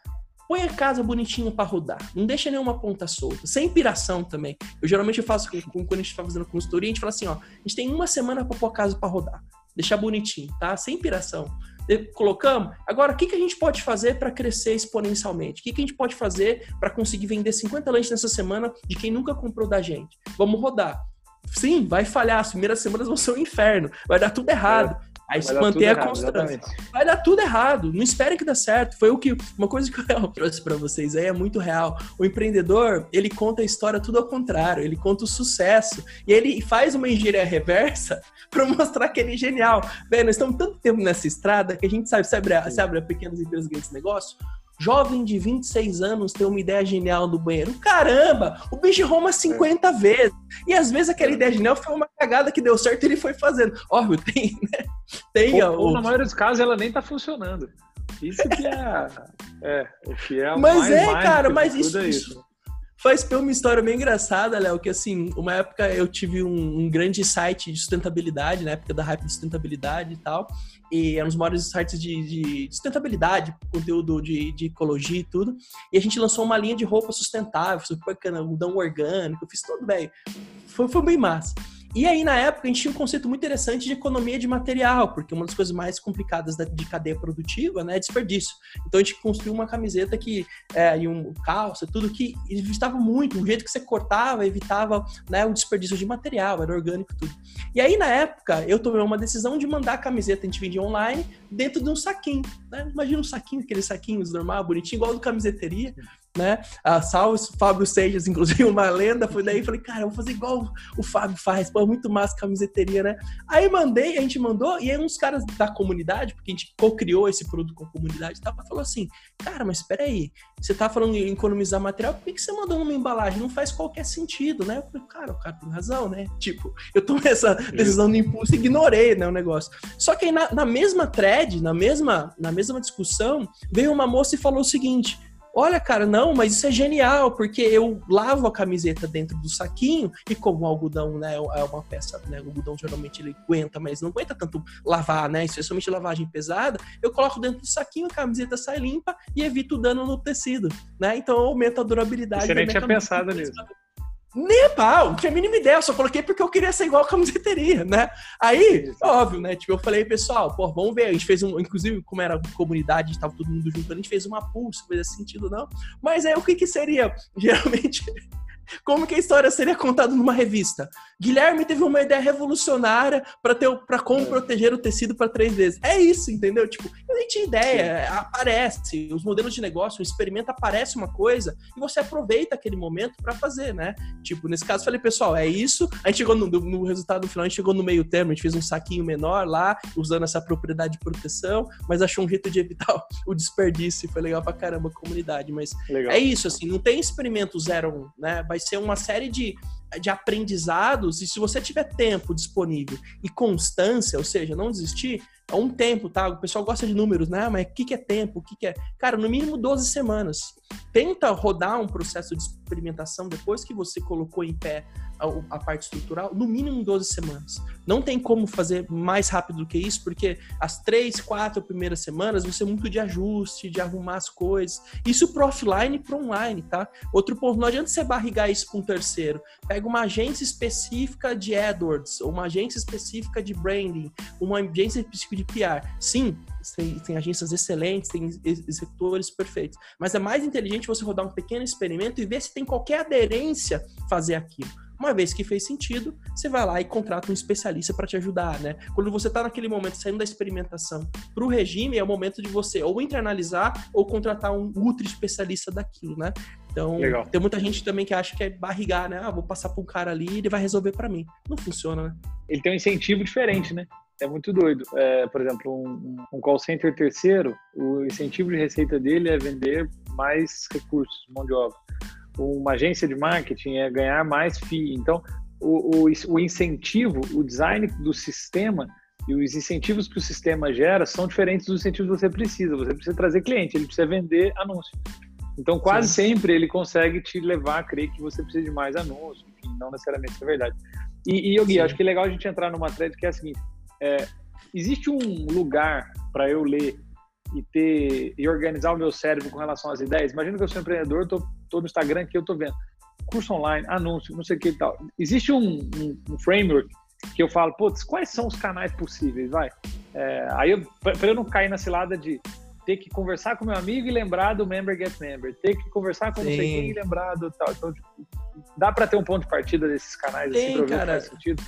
Põe a casa bonitinha para rodar. Não deixa nenhuma ponta solta. Sem piração também. Eu geralmente faço com, quando a gente tá fazendo consultoria, a gente fala assim, ó, a gente tem uma semana para pôr a casa para rodar. Deixar bonitinho, tá? Sem piração. Colocamos. Agora, o que, que a gente pode fazer para crescer exponencialmente? O que, que a gente pode fazer para conseguir vender 50 lanches nessa semana de quem nunca comprou da gente? Vamos rodar. Sim, vai falhar. As primeiras semanas vão ser um inferno. Vai dar tudo errado. Aí se manter a constância. Vai dar tudo errado. Não espere que dê certo. Foi o que uma coisa que eu trouxe para vocês aí é muito real. O empreendedor, ele conta a história tudo ao contrário. Ele conta o sucesso e ele faz uma engenharia reversa para mostrar que ele é genial. Velho, nós estamos tanto tempo nessa estrada que a gente sabe, sabe, sabe pequenas empresas grandes negócios Jovem de 26 anos tem uma ideia genial do banheiro. Caramba, o bicho Roma 50 vezes. E às vezes aquela ideia genial foi uma cagada que deu certo e ele foi fazendo. Óbvio, tem, né? Tem. Ou, ou na maioria dos casos ela nem tá funcionando. Isso que é, é o que é Mas mais é, mágico cara, mas isso, é isso faz ter uma história bem engraçada, Léo, que assim, uma época eu tive um, um, grande site de sustentabilidade, na época da hype de sustentabilidade e tal, e era um dos maiores sites de, de sustentabilidade, conteúdo de, de, ecologia e tudo, e a gente lançou uma linha de roupa sustentável, super bacana, algodão orgânico, eu fiz tudo, velho, foi, foi bem massa. E aí, na época, a gente tinha um conceito muito interessante de economia de material, porque uma das coisas mais complicadas de cadeia produtiva né, é desperdício. Então, a gente construiu uma camiseta que, é, e um calça, tudo que evitava muito, o jeito que você cortava, evitava né, o desperdício de material, era orgânico tudo. E aí, na época, eu tomei uma decisão de mandar a camiseta, a gente vendia online, dentro de um saquinho. Né? Imagina um saquinho, aqueles saquinhos normal, bonitinho, igual do camiseteria né? A salve Fábio Sejas, inclusive uma lenda, foi daí falei, cara, eu vou fazer igual o Fábio faz, pô, muito massa camiseteria, né? Aí mandei, a gente mandou, e aí uns caras da comunidade, porque a gente co-criou esse produto com a comunidade, tava, falou assim, cara, mas espera aí, você tá falando em economizar material, por que, que você mandou uma embalagem? Não faz qualquer sentido, né? Eu falei, cara, o cara tem razão, né? Tipo, eu tomei essa decisão no impulso e ignorei, né, o negócio. Só que aí na, na mesma thread, na mesma, na mesma discussão, veio uma moça e falou o seguinte, Olha, cara, não, mas isso é genial, porque eu lavo a camiseta dentro do saquinho e como o algodão, né, é uma peça, né, o algodão geralmente ele aguenta, mas não aguenta tanto lavar, né, especialmente lavagem pesada, eu coloco dentro do saquinho, a camiseta sai limpa e evito dano no tecido, né, então aumenta a durabilidade. Você nem tinha pensado nisso. Nem pau, não tinha a mínima ideia, só coloquei porque eu queria ser igual a camiseteria, né? Aí, óbvio, né? Tipo, eu falei, pessoal, pô, vamos ver. A gente fez um, inclusive, como era comunidade, estava todo mundo junto, a gente fez uma pulse, fazia sentido, não. Mas aí o que que seria? Geralmente como que a história seria contada numa revista? Guilherme teve uma ideia revolucionária para ter para como é. proteger o tecido para três vezes. É isso, entendeu? Tipo, eu nem tinha ideia, Sim. aparece, os modelos de negócio, o experimento aparece uma coisa e você aproveita aquele momento para fazer, né? Tipo, nesse caso, falei, pessoal, é isso. A gente chegou no, no resultado final, a gente chegou no meio termo, a gente fez um saquinho menor lá, usando essa propriedade de proteção, mas achou um jeito de evitar o desperdício. Foi legal pra caramba a comunidade. Mas legal. é isso, assim, não tem experimento zero, né? Vai ser uma série de de aprendizados, e se você tiver tempo disponível e constância, ou seja, não desistir, é um tempo, tá? O pessoal gosta de números, né? Mas o que, que é tempo? O que, que é. Cara, no mínimo 12 semanas. Tenta rodar um processo de experimentação depois que você colocou em pé a, a, parte estrutural, no mínimo 12 semanas. Não tem como fazer mais rápido do que isso, porque as três, quatro primeiras semanas você é muito de ajuste, de arrumar as coisas. Isso pro offline e pro online, tá? Outro ponto, não adianta você barrigar isso para um terceiro. Pega uma agência específica de AdWords, ou uma agência específica de branding, uma agência específica de PR. Sim, tem, tem, agências excelentes, tem executores perfeitos. Mas é mais inteligente você rodar um pequeno experimento e ver se tem qualquer aderência fazer aquilo. Uma vez que fez sentido, você vai lá e contrata um especialista para te ajudar, né? Quando você está naquele momento saindo da experimentação para o regime, é o momento de você ou internalizar ou contratar um ultra especialista daquilo, né? Então, Legal. tem muita gente também que acha que é barrigar, né? Ah, vou passar para um cara ali e ele vai resolver para mim. Não funciona, né? Ele tem um incentivo diferente, né? É muito doido. É, por exemplo, um, um, call center terceiro, o incentivo de receita dele é vender mais recursos, mão de obra. Uma agência de marketing é ganhar mais FII. Então, o, o, o incentivo, o design do sistema e os incentivos que o sistema gera são diferentes dos incentivos que você precisa. Você precisa trazer cliente, ele precisa vender anúncio. Então, quase Sim. sempre ele consegue te levar a crer que você precisa de mais anúncios, enfim, não necessariamente isso é verdade. E, e Yogi, acho que é legal a gente entrar numa thread que é a seguinte: é, existe um lugar para eu ler e ter e organizar o meu cérebro com relação às ideias? Imagina que eu sou empreendedor, tô, tô no Instagram aqui, eu tô vendo curso online, anúncio, não sei o que e tal. Existe um, um, um framework que eu falo, putz, quais são os canais possíveis, vai? É, aí, para eu não cair na cilada de ter que conversar com meu amigo e lembrar do member get member, ter que conversar com Sim. não sei quem e lembrar do tal. Então, tipo, dá para ter um ponto de partida desses canais Tem, assim, pra ver cara. faz sentido?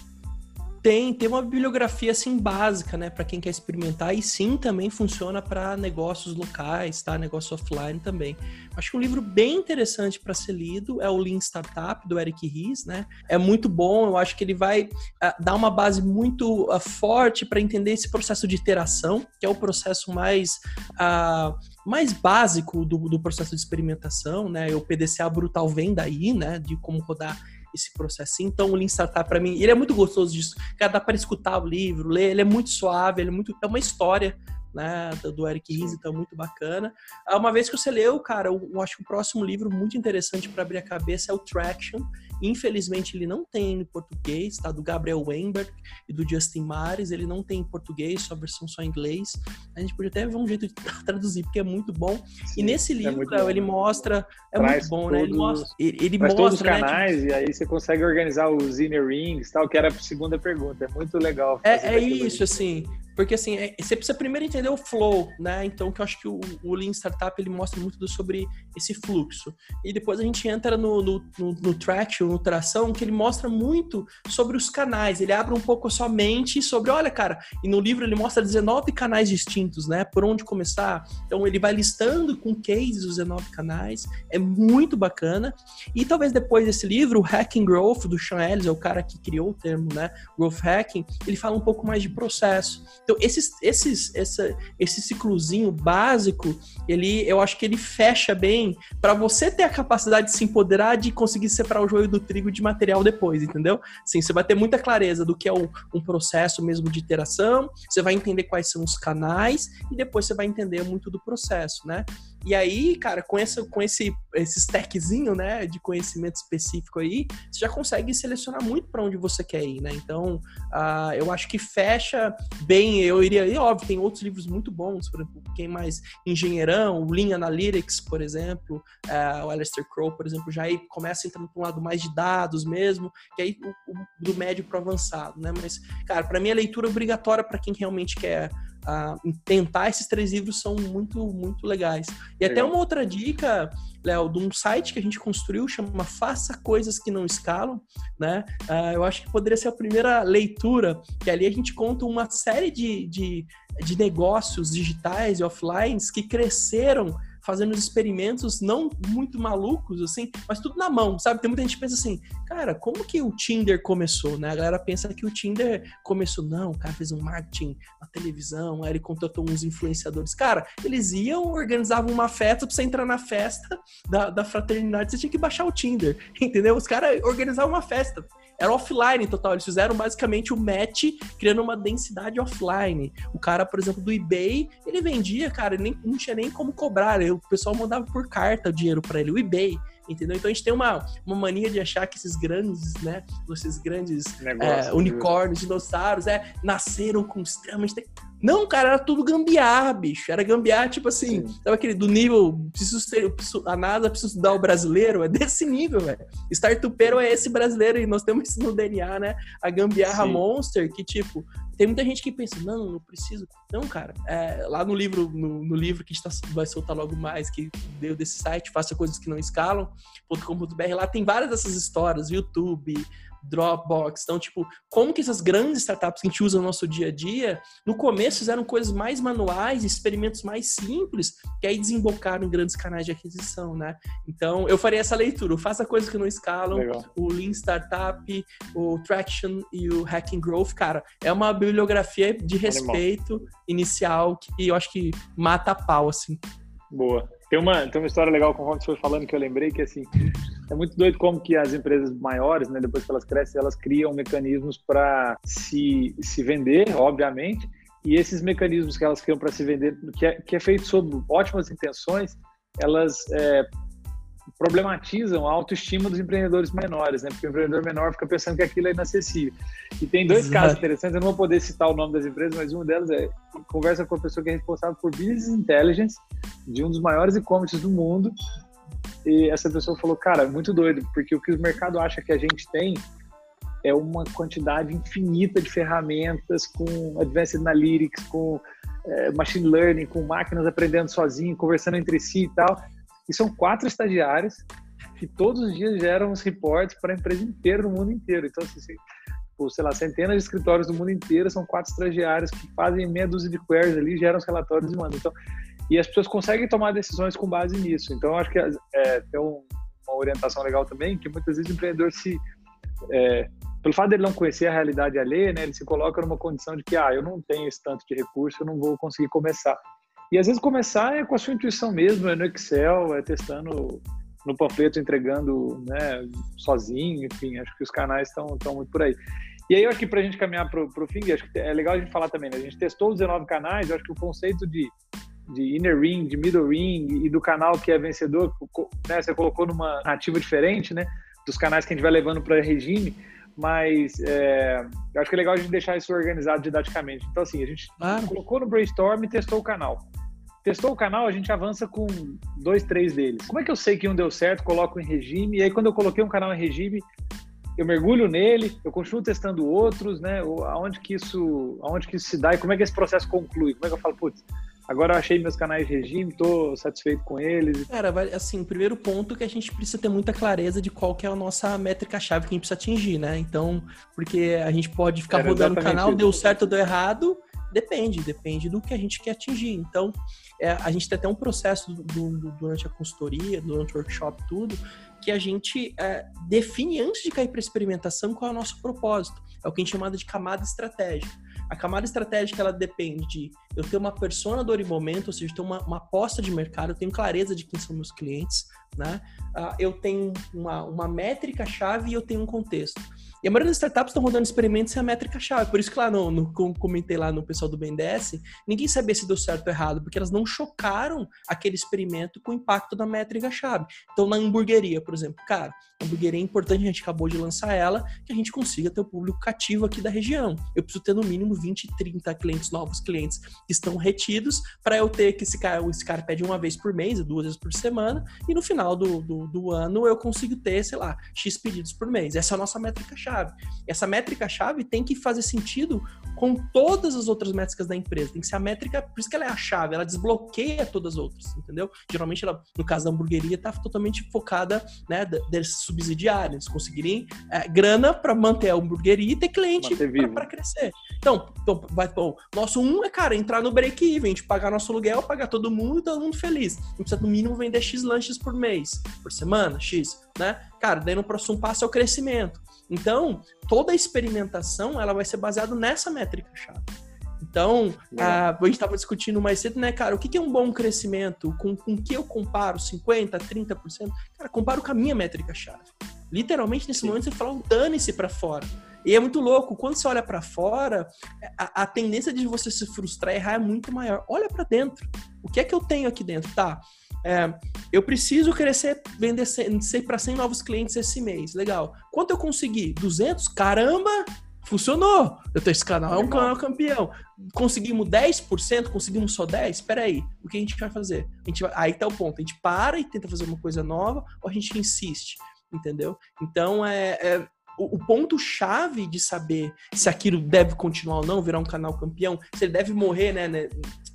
Tem, tem uma bibliografia assim básica, né, para quem quer experimentar e sim também funciona para negócios locais, tá? Negócio offline também. Acho que um livro bem interessante para ser lido é o Lean Startup do Eric Ries, né? É muito bom, eu acho que ele vai uh, dar uma base muito uh, forte para entender esse processo de iteração, que é o processo mais uh, mais básico do, do processo de experimentação, né? O PDCA brutal vem daí, né? De como rodar esse processo. Então, o Lean Startup, para mim, ele é muito gostoso disso. Cara, dá para escutar o livro, ler, ele é muito suave, ele é muito. É uma história né, do Eric Ries, então muito bacana. Ah, uma vez que você leu, cara, eu acho que o próximo livro muito interessante para abrir a cabeça é o Traction. Infelizmente ele não tem em português, tá? Do Gabriel Weinberg e do Justin Mares, ele não tem em português, só a versão só em inglês. A gente podia até ver um jeito de traduzir, porque é muito bom. Sim, e nesse é livro, é ele mostra. É muito bom, todos, né? Ele mostra. Ele, ele mostra todos os canais, né, tipo... e aí você consegue organizar os inner rings tal, que era a segunda pergunta. É muito legal. É, é isso, assim. Porque assim, é, você precisa primeiro entender o flow, né? Então, que eu acho que o, o Lean Startup ele mostra muito do, sobre esse fluxo. E depois a gente entra no, no, no, no traction, no tração, que ele mostra muito sobre os canais. Ele abre um pouco a sua mente sobre, olha, cara, e no livro ele mostra 19 canais distintos, né? Por onde começar. Então ele vai listando com cases os 19 canais. É muito bacana. E talvez depois desse livro, o Hacking Growth, do Sean Ellis, é o cara que criou o termo, né? Growth Hacking, ele fala um pouco mais de processo. Então, esses, esses, essa, esse ciclozinho básico, ele, eu acho que ele fecha bem para você ter a capacidade de se empoderar, de conseguir separar o joio do trigo de material depois, entendeu? Sim, você vai ter muita clareza do que é um, um processo mesmo de interação, você vai entender quais são os canais e depois você vai entender muito do processo, né? E aí, cara, com, essa, com esse, esse stackzinho, né, de conhecimento específico aí, você já consegue selecionar muito para onde você quer ir, né? Então, uh, eu acho que fecha bem. Eu iria, e óbvio, tem outros livros muito bons, por exemplo, quem mais engenheirão, o Lean Analytics, por exemplo, uh, o Alistair Crow, por exemplo, já aí começa entrando para um lado mais de dados mesmo, que aí o, o do médio para avançado, né? Mas, cara, para mim a leitura é obrigatória para quem realmente quer uh, tentar esses três livros são muito, muito legais. E Legal. até uma outra dica, Léo, de um site que a gente construiu, chama Faça Coisas Que Não Escalam, né? Uh, eu acho que poderia ser a primeira leitura, que ali a gente conta uma série de, de, de negócios digitais e offline que cresceram fazendo experimentos não muito malucos, assim, mas tudo na mão, sabe? Tem muita gente que pensa assim, cara, como que o Tinder começou, né? A galera pensa que o Tinder começou, não, o cara fez um marketing na televisão, aí ele contratou uns influenciadores. Cara, eles iam, organizavam uma festa pra você entrar na festa da, da fraternidade, você tinha que baixar o Tinder, entendeu? Os caras organizavam uma festa era offline total. Eles fizeram basicamente o match, criando uma densidade offline. O cara, por exemplo, do eBay, ele vendia, cara, nem, não tinha nem como cobrar. O pessoal mandava por carta o dinheiro para ele, o eBay. Entendeu? Então a gente tem uma, uma mania de achar que esses grandes, né? Esses grandes Negócio, é, unicórnios, dinossauros, é, nasceram com extremamente não, cara, era tudo gambiarra, bicho. Era gambiarra, tipo assim, Sim. sabe aquele do nível, preciso ter, a NASA precisa estudar o brasileiro? É desse nível, velho. Startupeiro é esse brasileiro e nós temos isso no DNA, né? A gambiarra Sim. monster, que tipo, tem muita gente que pensa, não, não preciso. Não, cara, é, lá no livro, no, no, livro que a gente tá, vai soltar logo mais, que deu desse site, faça coisas que não escalam.com.br, lá tem várias dessas histórias, YouTube, Dropbox. Então, tipo, como que essas grandes startups que a gente usa no nosso dia a dia, no começo fizeram coisas mais manuais, experimentos mais simples, que aí desembocaram em grandes canais de aquisição, né? Então, eu faria essa leitura. Faça coisas que não escalam, Legal. o Lean Startup, o Traction e o Hacking Growth, cara, é uma bibliografia de respeito Animal. inicial que eu acho que mata a pau, assim. Boa. Tem uma, tem uma história legal conforme você foi falando que eu lembrei que assim é muito doido como que as empresas maiores, né, depois que elas crescem, elas criam mecanismos para se, se vender, obviamente, e esses mecanismos que elas criam para se vender, que é, que é feito sob ótimas intenções, elas é, problematizam a autoestima dos empreendedores menores, né? Porque o empreendedor menor fica pensando que aquilo é inacessível. E tem dois Exato. casos interessantes, eu não vou poder citar o nome das empresas, mas uma delas é conversa com a pessoa que é responsável por business intelligence de um dos maiores e-commerces do mundo. E essa pessoa falou, cara, muito doido, porque o que o mercado acha que a gente tem é uma quantidade infinita de ferramentas com Advanced Analytics, com é, Machine Learning, com máquinas aprendendo sozinho, conversando entre si e tal. E são quatro estagiários que todos os dias geram os reportes para a empresa inteira, no mundo inteiro. Então, assim, sei lá, centenas de escritórios do mundo inteiro, são quatro estagiários que fazem meia dúzia de queries ali, geram os relatórios e mandam. Então, e as pessoas conseguem tomar decisões com base nisso. Então, eu acho que é, tem um, uma orientação legal também, que muitas vezes o empreendedor se... É, pelo fato dele não conhecer a realidade alheia, né, ele se coloca numa condição de que, ah, eu não tenho esse tanto de recurso, eu não vou conseguir começar. E às vezes começar é com a sua intuição mesmo, é no Excel, é testando no panfleto, entregando né, sozinho, enfim, acho que os canais estão muito por aí. E aí eu acho que para a gente caminhar para o fim, acho que é legal a gente falar também, né? A gente testou os 19 canais, eu acho que o conceito de, de inner ring, de middle ring e do canal que é vencedor, né? Você colocou numa ativa diferente, né? Dos canais que a gente vai levando para regime, mas é, eu acho que é legal a gente deixar isso organizado didaticamente. Então, assim, a gente claro. colocou no brainstorm e testou o canal. Testou o canal, a gente avança com dois, três deles. Como é que eu sei que um deu certo, coloco em regime, e aí quando eu coloquei um canal em regime, eu mergulho nele, eu continuo testando outros, né? Aonde que isso, aonde que isso se dá e como é que esse processo conclui? Como é que eu falo, putz, agora eu achei meus canais de regime, tô satisfeito com eles. Cara, assim, o primeiro ponto é que a gente precisa ter muita clareza de qual que é a nossa métrica-chave que a gente precisa atingir, né? Então, porque a gente pode ficar Era rodando o canal, isso. deu certo ou deu errado, depende, depende do que a gente quer atingir. Então, é, a gente tem até um processo do, do, durante a consultoria, durante o workshop, tudo, que a gente é, define antes de cair para experimentação qual é o nosso propósito. É o que a gente chama de camada estratégica. A camada estratégica ela depende de eu ter uma persona do momento, ou seja, ter uma, uma aposta de mercado, eu tenho clareza de quem são meus clientes, né? Uh, eu tenho uma, uma métrica-chave e eu tenho um contexto. E a maioria das startups estão rodando experimentos sem a métrica-chave. Por isso que lá no, no, comentei lá no pessoal do BNDES, ninguém sabia se deu certo ou errado, porque elas não chocaram aquele experimento com o impacto da métrica-chave. Então, na hamburgueria, por exemplo, cara, hamburgueria é importante, a gente acabou de lançar ela, que a gente consiga ter o público cativo aqui da região. Eu preciso ter no mínimo 20, 30 clientes, novos clientes que estão retidos, para eu ter que esse cara, esse cara pede uma vez por mês, duas vezes por semana, e no final do, do, do ano eu consigo ter, sei lá, X pedidos por mês. Essa é a nossa métrica-chave. Essa métrica-chave tem que fazer sentido com todas as outras métricas da empresa. Tem que ser a métrica, por isso que ela é a chave, ela desbloqueia todas as outras, entendeu? Geralmente, ela, no caso da hamburgueria, está totalmente focada, né, desses subsidiários, conseguirem é, grana para manter a hamburgueria e ter cliente para crescer. Então, então vai, bom, nosso um é, cara, entrar no break-even, de pagar nosso aluguel, pagar todo mundo e todo mundo feliz. A gente precisa, no mínimo, vender X lanches por mês, por semana, X, né? Cara, daí no próximo passo é o crescimento. Então, toda a experimentação ela vai ser baseada nessa métrica-chave. Então, a, a gente estava discutindo mais cedo, né, cara, o que, que é um bom crescimento? Com, com que eu comparo? 50%, 30%? Cara, comparo com a minha métrica-chave. Literalmente, nesse Sim. momento, você fala, dane-se para fora. E é muito louco, quando você olha para fora, a, a, tendência de você se frustrar e errar é muito maior. Olha para dentro. O que é que eu tenho aqui dentro? Tá, é, eu preciso crescer, vender 100, para 100 novos clientes esse mês. Legal. Quanto eu consegui? 200? Caramba! Funcionou! Eu tenho esse canal, é um canal campeão. Conseguimos 10%? Conseguimos só 10%? Espera aí, o que a gente vai fazer? A gente vai, aí tá o ponto. A gente para e tenta fazer uma coisa nova ou a gente insiste? Entendeu? Então, é, é o, o ponto-chave de saber se aquilo deve continuar ou não, virar um canal campeão, se ele deve morrer, né, né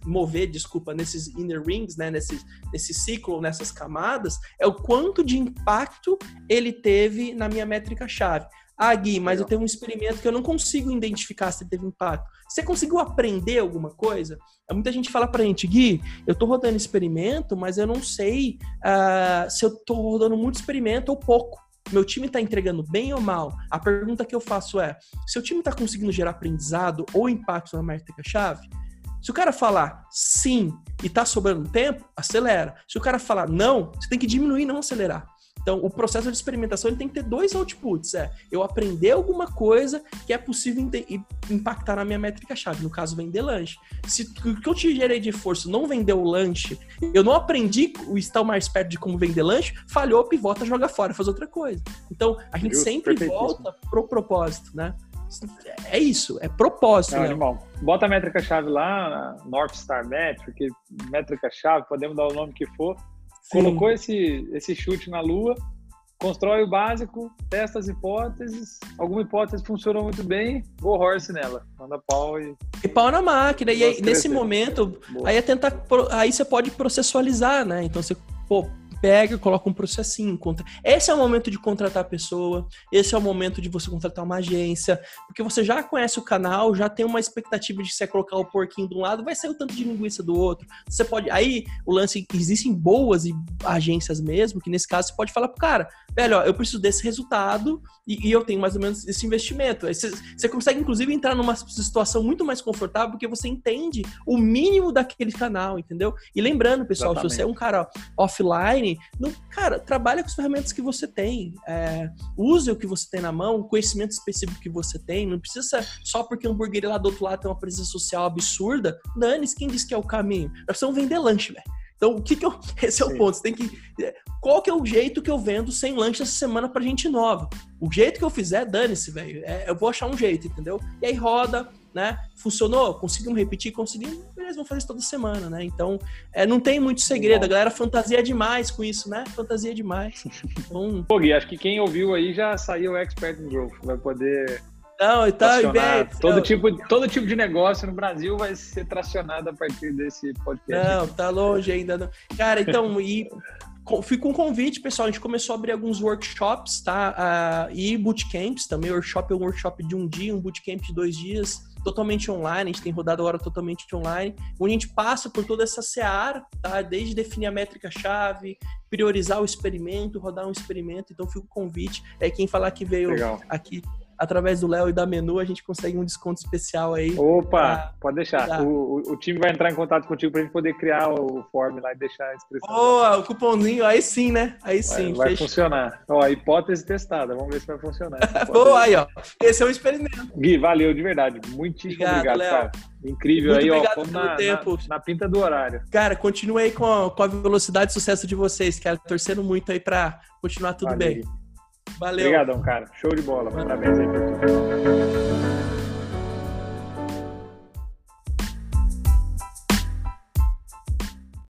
mover, desculpa, nesses inner rings, né, nesse, nesse ciclo, nessas camadas, é o quanto de impacto ele teve na minha métrica-chave. Ah, Gui, mas eu tenho um experimento que eu não consigo identificar se teve impacto. Você conseguiu aprender alguma coisa? Muita gente fala pra gente, Gui, eu tô rodando experimento, mas eu não sei uh, se eu tô rodando muito experimento ou pouco. Meu time tá entregando bem ou mal? A pergunta que eu faço é: se o time tá conseguindo gerar aprendizado ou impacto na métrica-chave? Se o cara falar sim e tá sobrando tempo, acelera. Se o cara falar não, você tem que diminuir, não acelerar. Então, o processo de experimentação ele tem que ter dois outputs. É eu aprender alguma coisa que é possível impactar na minha métrica-chave, no caso, vender lanche. Se o que eu te gerei de esforço não vender o lanche, eu não aprendi o estar mais perto de como vender lanche, falhou, pivota, joga fora, faz outra coisa. Então, a gente sempre volta pro propósito, né? É isso, é propósito. Animal. Bota a métrica-chave lá, North Star Metric, métrica-chave, podemos dar o nome que for. Sim. Colocou esse, esse chute na lua, constrói o básico, testa as hipóteses. Alguma hipótese funcionou muito bem, go horse nela. Manda pau e. E pau na máquina. E aí, nesse momento, Boa. aí é tentar. Aí você pode processualizar, né? Então você, pô, pega e coloca um processinho. Contra... Esse é o momento de contratar a pessoa, esse é o momento de você contratar uma agência, porque você já conhece o canal, já tem uma expectativa de você colocar o porquinho de um lado, vai sair o tanto de linguiça do outro. Você pode. Aí o lance, existem boas agências mesmo, que nesse caso você pode falar pro cara, velho, ó, eu preciso desse resultado e, e eu tenho mais ou menos esse investimento. Aí você, você consegue, inclusive, entrar numa situação muito mais confortável, porque você entende o mínimo daquele canal, entendeu? E lembrando, pessoal, Exatamente. se você é um cara offline, não, cara, trabalha com as ferramentas que você tem, é, use o que você tem na mão, o conhecimento específico que você tem, não precisa só porque o hambúrguer lá do outro lado tem uma presença social absurda, dane quem disse que é o caminho. Nós precisamos vender lanche, velho. Então, o que que eu. Esse é o Sim. ponto. Você tem que. Qual que é o jeito que eu vendo sem lanche essa semana pra gente nova? O jeito que eu fizer, dane-se, velho. É, eu vou achar um jeito, entendeu? E aí roda, né? Funcionou? Conseguimos repetir? Conseguimos? Beleza, vamos fazer isso toda semana, né? Então, é, não tem muito segredo. A galera fantasia demais com isso, né? Fantasia demais. Então... Pô, Gui, acho que quem ouviu aí já saiu expert in growth. Vai poder não, então, bem, todo, tipo, todo tipo de negócio no Brasil vai ser tracionado a partir desse podcast. Não, tá longe ainda. Não. Cara, então, e fica um convite, pessoal. A gente começou a abrir alguns workshops, tá? Uh, e bootcamps também. Workshop é um workshop de um dia, um bootcamp de dois dias, totalmente online. A gente tem rodado agora totalmente online, onde a gente passa por toda essa seara, tá? Desde definir a métrica-chave, priorizar o experimento, rodar um experimento. Então, fica o convite. É quem falar que veio Legal. aqui através do Léo e da Menu, a gente consegue um desconto especial aí. Opa, pode deixar. O, o, time vai entrar em contato contigo para a gente poder criar o form lá e deixar a inscrição. Boa, o cupomzinho, aí sim, né? Aí sim. Vai, vai funcionar. Ó, hipótese testada, vamos ver se vai funcionar. Boa, aí, ó. Esse é o experimento. Gui, valeu de verdade. Muitíssimo obrigado, obrigado cara. Incrível Muito aí, ó. Pelo na, tempo. Na, na, pinta do horário. Cara, continue aí com a, com a velocidade e sucesso de vocês, cara. Torcendo muito aí para continuar tudo valeu, bem. Valeu. Obrigadão, cara. Show de bola. Parabéns aí por tudo.